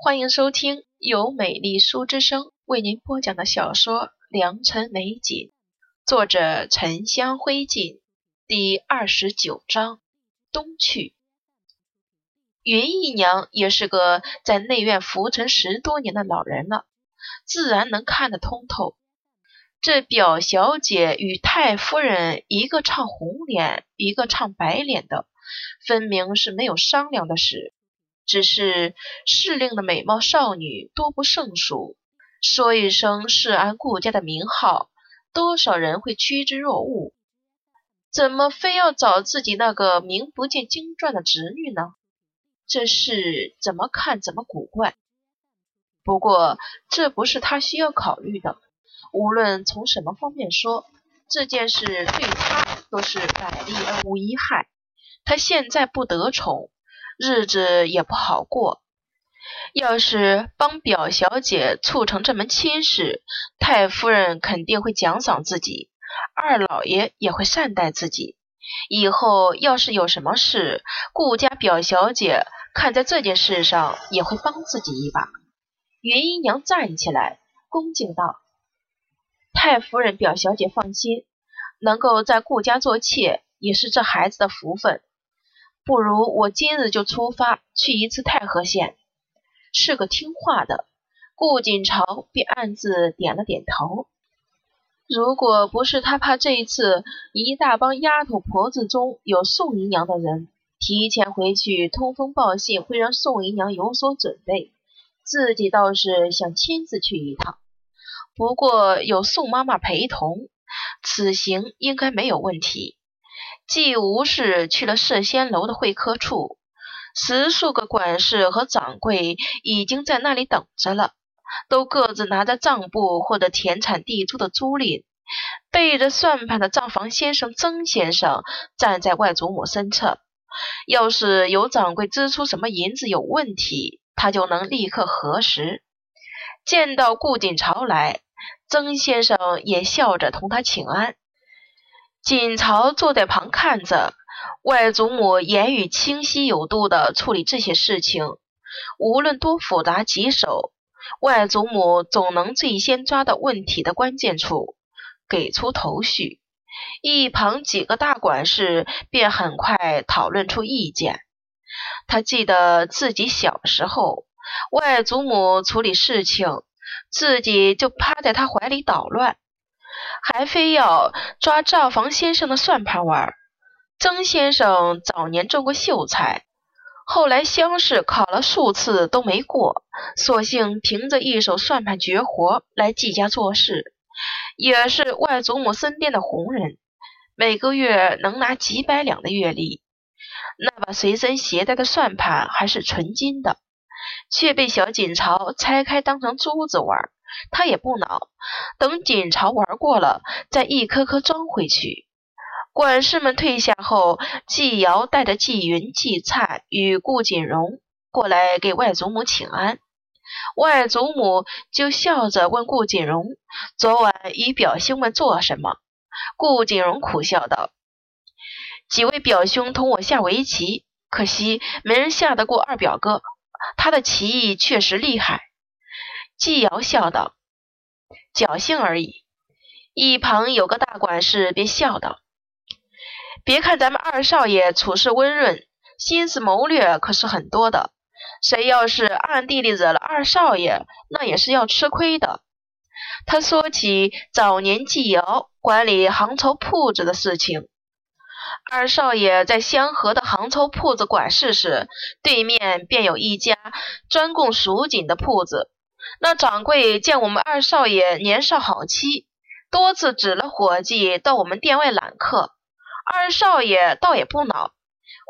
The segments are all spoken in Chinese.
欢迎收听由美丽书之声为您播讲的小说《良辰美景》，作者沉香灰烬，第二十九章东去。云姨娘也是个在内院浮沉十多年的老人了，自然能看得通透。这表小姐与太夫人一个唱红脸，一个唱白脸的，分明是没有商量的事。只是适龄的美貌少女多不胜数，说一声世安顾家的名号，多少人会趋之若鹜？怎么非要找自己那个名不见经传的侄女呢？这事怎么看怎么古怪。不过这不是他需要考虑的。无论从什么方面说，这件事对他都是百利而无一害。他现在不得宠。日子也不好过。要是帮表小姐促成这门亲事，太夫人肯定会奖赏自己，二老爷也会善待自己。以后要是有什么事，顾家表小姐看在这件事上也会帮自己一把。云姨娘站起来，恭敬道：“太夫人、表小姐放心，能够在顾家做妾，也是这孩子的福分。”不如我今日就出发去一次太和县。是个听话的，顾锦朝便暗自点了点头。如果不是他怕这一次一大帮丫头婆子中有宋姨娘的人，提前回去通风报信，会让宋姨娘有所准备，自己倒是想亲自去一趟。不过有宋妈妈陪同，此行应该没有问题。季无事去了摄仙楼的会客处，十数个管事和掌柜已经在那里等着了，都各自拿着账簿或者田产地租的租赁。背着算盘的账房先生曾先生站在外祖母身侧，要是有掌柜支出什么银子有问题，他就能立刻核实。见到顾锦朝来，曾先生也笑着同他请安。锦朝坐在旁看着，外祖母言语清晰有度的处理这些事情，无论多复杂棘手，外祖母总能最先抓到问题的关键处，给出头绪。一旁几个大管事便很快讨论出意见。他记得自己小时候，外祖母处理事情，自己就趴在他怀里捣乱。还非要抓账房先生的算盘玩。曾先生早年中过秀才，后来乡试考了数次都没过，索性凭着一手算盘绝活来季家做事，也是外祖母身边的红人，每个月能拿几百两的月例。那把随身携带的算盘还是纯金的，却被小锦朝拆开当成珠子玩。他也不恼，等锦朝玩过了，再一颗颗装回去。管事们退下后，季瑶带着季云、季灿与顾锦荣过来给外祖母请安。外祖母就笑着问顾锦荣：“昨晚与表兄们做什么？”顾锦荣苦笑道：“几位表兄同我下围棋，可惜没人下得过二表哥，他的棋艺确实厉害。”季瑶笑道：“侥幸而已。”一旁有个大管事便笑道：“别看咱们二少爷处事温润，心思谋略可是很多的。谁要是暗地里惹了二少爷，那也是要吃亏的。”他说起早年季瑶管理杭绸铺子的事情。二少爷在香河的杭绸铺子管事时，对面便有一家专供蜀锦的铺子。那掌柜见我们二少爷年少好欺，多次指了伙计到我们店外揽客。二少爷倒也不恼，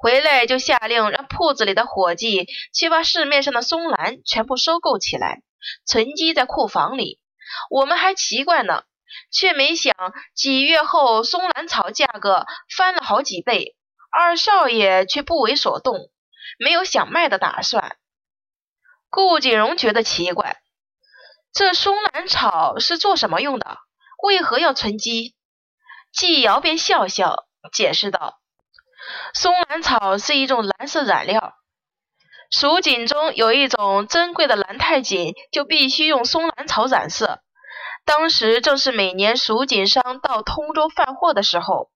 回来就下令让铺子里的伙计去把市面上的松兰全部收购起来，存积在库房里。我们还奇怪呢，却没想几月后松兰草价格翻了好几倍，二少爷却不为所动，没有想卖的打算。顾锦荣觉得奇怪。这松兰草是做什么用的？为何要存积？季瑶便笑笑解释道：“松兰草是一种蓝色染料，蜀锦中有一种珍贵的蓝太锦，就必须用松兰草染色。当时正是每年蜀锦商到通州贩货的时候，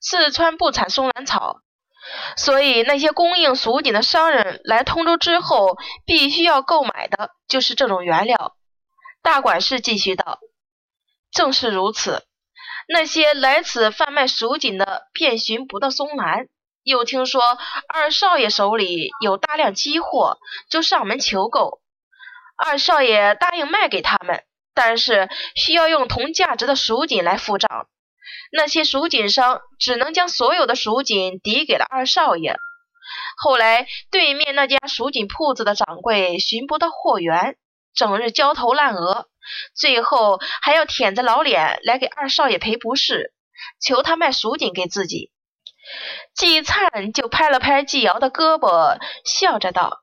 四川不产松兰草，所以那些供应蜀锦的商人来通州之后，必须要购买的就是这种原料。大管事继续道：“正是如此，那些来此贩卖蜀锦的，遍寻不到松兰。”又听说二少爷手里有大量积货，就上门求购。二少爷答应卖给他们，但是需要用同价值的蜀锦来付账。那些蜀锦商只能将所有的蜀锦抵给了二少爷。后来对面那家蜀锦铺子的掌柜寻不到货源，整日焦头烂额，最后还要舔着老脸来给二少爷赔不是，求他卖蜀锦给自己。季灿就拍了拍季瑶的胳膊，笑着道：“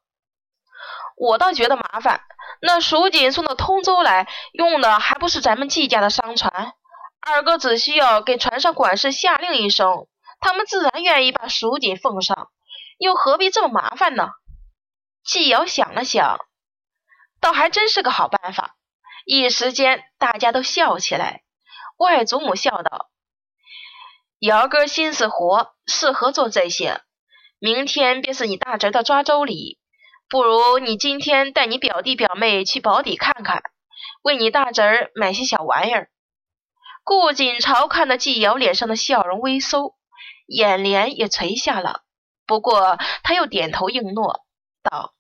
我倒觉得麻烦。那蜀锦送到通州来，用的还不是咱们季家的商船。二哥只需要给船上管事下令一声，他们自然愿意把蜀锦奉上，又何必这么麻烦呢？”季瑶想了想，倒还真是个好办法。一时间，大家都笑起来。外祖母笑道。姚哥心思活，适合做这些。明天便是你大侄的抓周礼，不如你今天带你表弟表妹去宝坻看看，为你大侄儿买些小玩意儿。顾锦朝看到季瑶脸上的笑容微收，眼帘也垂下了。不过他又点头应诺，道：“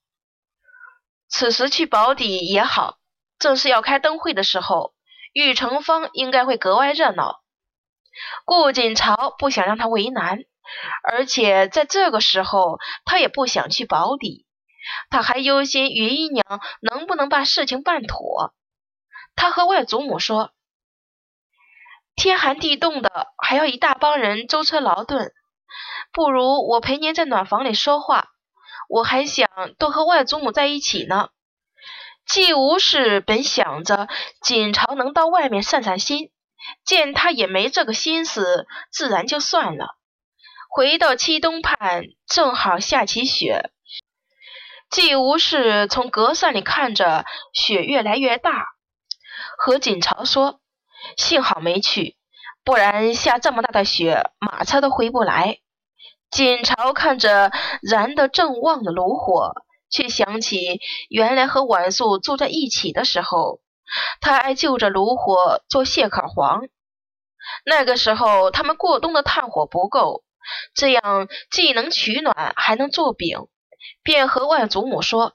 此时去宝坻也好，正是要开灯会的时候，玉成坊应该会格外热闹。”顾锦朝不想让他为难，而且在这个时候，他也不想去保底，他还忧心云姨娘能不能把事情办妥。他和外祖母说：“天寒地冻的，还要一大帮人舟车劳顿，不如我陪您在暖房里说话。我还想多和外祖母在一起呢。”季无事本想着锦朝能到外面散散心。见他也没这个心思，自然就算了。回到七东畔，正好下起雪。季无事从隔扇里看着雪越来越大，和锦朝说：“幸好没去，不然下这么大的雪，马车都回不来。”锦朝看着燃得正旺的炉火，却想起原来和晚素住在一起的时候。他爱就着炉火做蟹壳黄，那个时候他们过冬的炭火不够，这样既能取暖还能做饼，便和外祖母说：“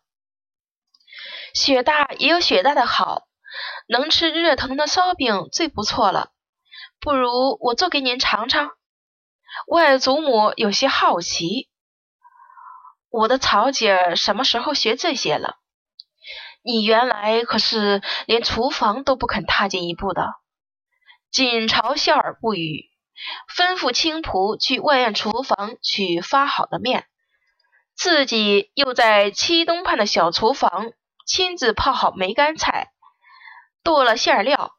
雪大也有雪大的好，能吃热腾的烧饼最不错了，不如我做给您尝尝。”外祖母有些好奇：“我的曹姐什么时候学这些了？”你原来可是连厨房都不肯踏进一步的。锦朝笑而不语，吩咐青仆去外院厨房取发好的面，自己又在七东畔的小厨房亲自泡好梅干菜，剁了馅料，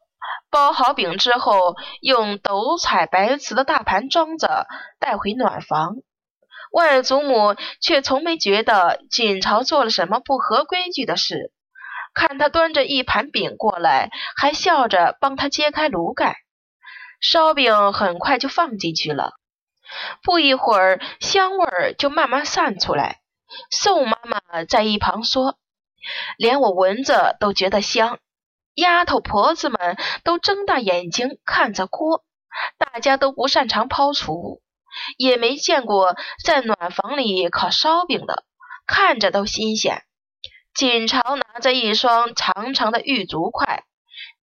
包好饼之后，用斗彩白瓷的大盘装着，带回暖房。外祖母却从没觉得锦朝做了什么不合规矩的事。看他端着一盘饼过来，还笑着帮他揭开炉盖，烧饼很快就放进去了。不一会儿，香味儿就慢慢散出来。宋妈妈在一旁说：“连我闻着都觉得香。”丫头婆子们都睁大眼睛看着锅，大家都不擅长抛厨，也没见过在暖房里烤烧饼的，看着都新鲜。锦朝拿着一双长长的玉竹筷，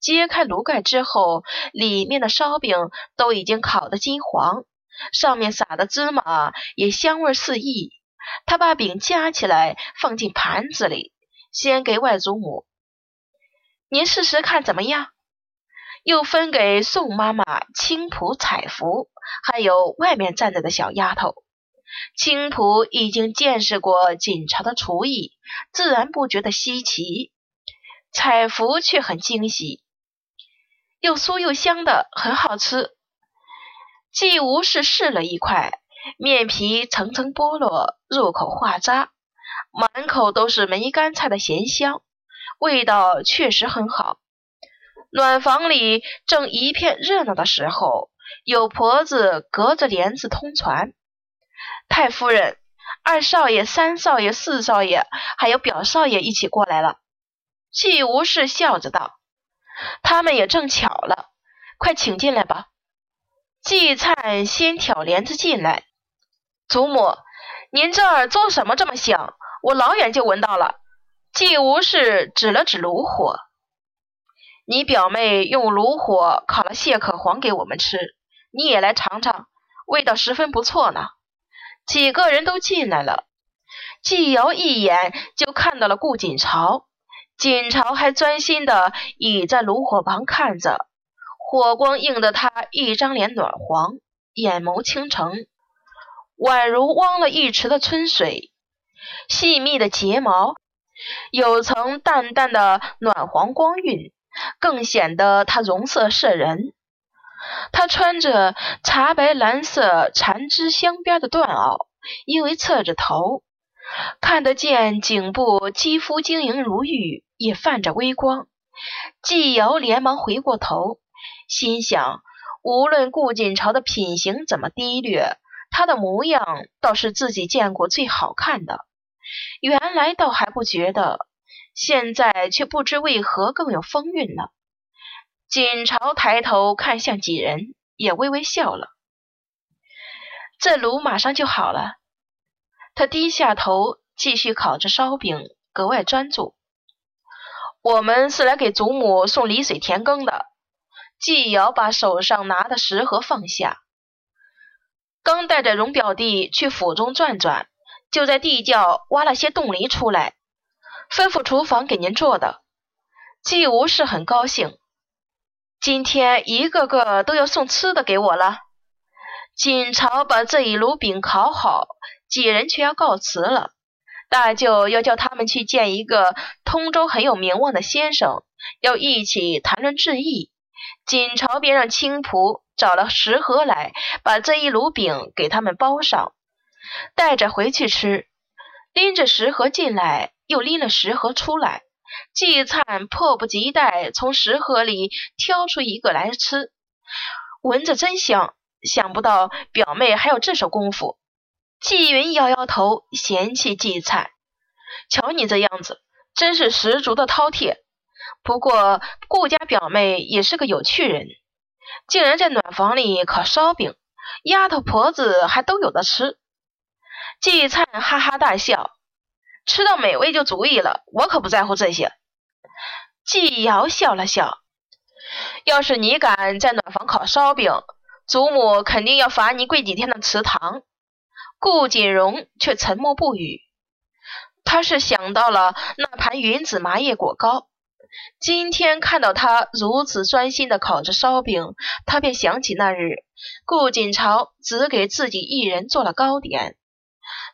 揭开炉盖之后，里面的烧饼都已经烤得金黄，上面撒的芝麻也香味四溢。他把饼夹起来放进盘子里，先给外祖母：“您试试看怎么样？”又分给宋妈妈、青浦、彩福，还有外面站着的小丫头。青浦已经见识过锦朝的厨艺，自然不觉得稀奇。彩福却很惊喜，又酥又香的，很好吃。季无事试了一块，面皮层层剥落，入口化渣，满口都是梅干菜的咸香，味道确实很好。暖房里正一片热闹的时候，有婆子隔着帘子通传：“太夫人、二少爷、三少爷、四少爷，还有表少爷一起过来了。”季无事笑着道：“他们也正巧了，快请进来吧。”季灿先挑帘子进来：“祖母，您这儿做什么这么香？我老远就闻到了。”季无事指了指炉火。你表妹用炉火烤了蟹壳黄给我们吃，你也来尝尝，味道十分不错呢。几个人都进来了，季瑶一眼就看到了顾锦朝，锦朝还专心的倚在炉火旁看着，火光映得他一张脸暖黄，眼眸倾城，宛如汪了一池的春水，细密的睫毛有层淡淡的暖黄光晕。更显得她容色摄人。她穿着茶白蓝色缠枝镶边的缎袄，因为侧着头，看得见颈部肌肤晶莹如玉，也泛着微光。季瑶连忙回过头，心想：无论顾锦朝的品行怎么低劣，他的模样倒是自己见过最好看的。原来倒还不觉得。现在却不知为何更有风韵了。锦朝抬头看向几人，也微微笑了。这炉马上就好了。他低下头继续烤着烧饼，格外专注。我们是来给祖母送梨水田羹的。季瑶把手上拿的食盒放下，刚带着荣表弟去府中转转，就在地窖挖了些冻梨出来。吩咐厨房给您做的，季无事很高兴。今天一个个都要送吃的给我了。锦朝把这一炉饼烤好，几人却要告辞了。大舅要叫他们去见一个通州很有名望的先生，要一起谈论致意。锦朝便让青仆找了食盒来，把这一炉饼给他们包上，带着回去吃。拎着食盒进来。又拎了食盒出来，季灿迫不及待从食盒里挑出一个来吃，闻着真香。想不到表妹还有这手功夫。季云摇摇头，嫌弃季灿：“瞧你这样子，真是十足的饕餮。”不过顾家表妹也是个有趣人，竟然在暖房里烤烧饼，丫头婆子还都有的吃。季灿哈哈大笑。吃到美味就足矣了，我可不在乎这些。季瑶笑了笑，要是你敢在暖房烤烧饼，祖母肯定要罚你跪几天的祠堂。顾锦荣却沉默不语，他是想到了那盘云子麻叶果糕，今天看到他如此专心的烤着烧饼，他便想起那日顾锦朝只给自己一人做了糕点。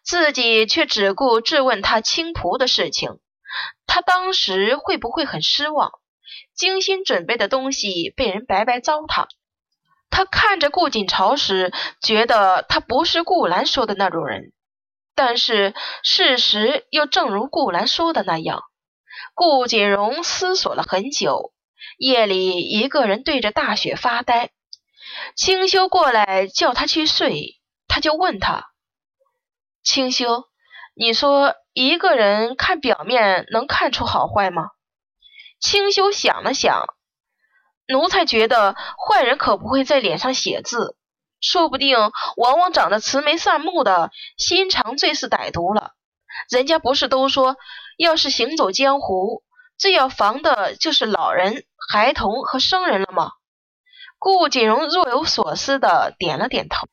自己却只顾质问他青蒲的事情，他当时会不会很失望？精心准备的东西被人白白糟蹋。他看着顾锦朝时，觉得他不是顾兰说的那种人，但是事实又正如顾兰说的那样。顾锦荣思索了很久，夜里一个人对着大雪发呆。清修过来叫他去睡，他就问他。清修，你说一个人看表面能看出好坏吗？清修想了想，奴才觉得坏人可不会在脸上写字，说不定往往长得慈眉善目的，心肠最是歹毒了。人家不是都说，要是行走江湖，最要防的就是老人、孩童和生人了吗？顾锦荣若有所思的点了点头。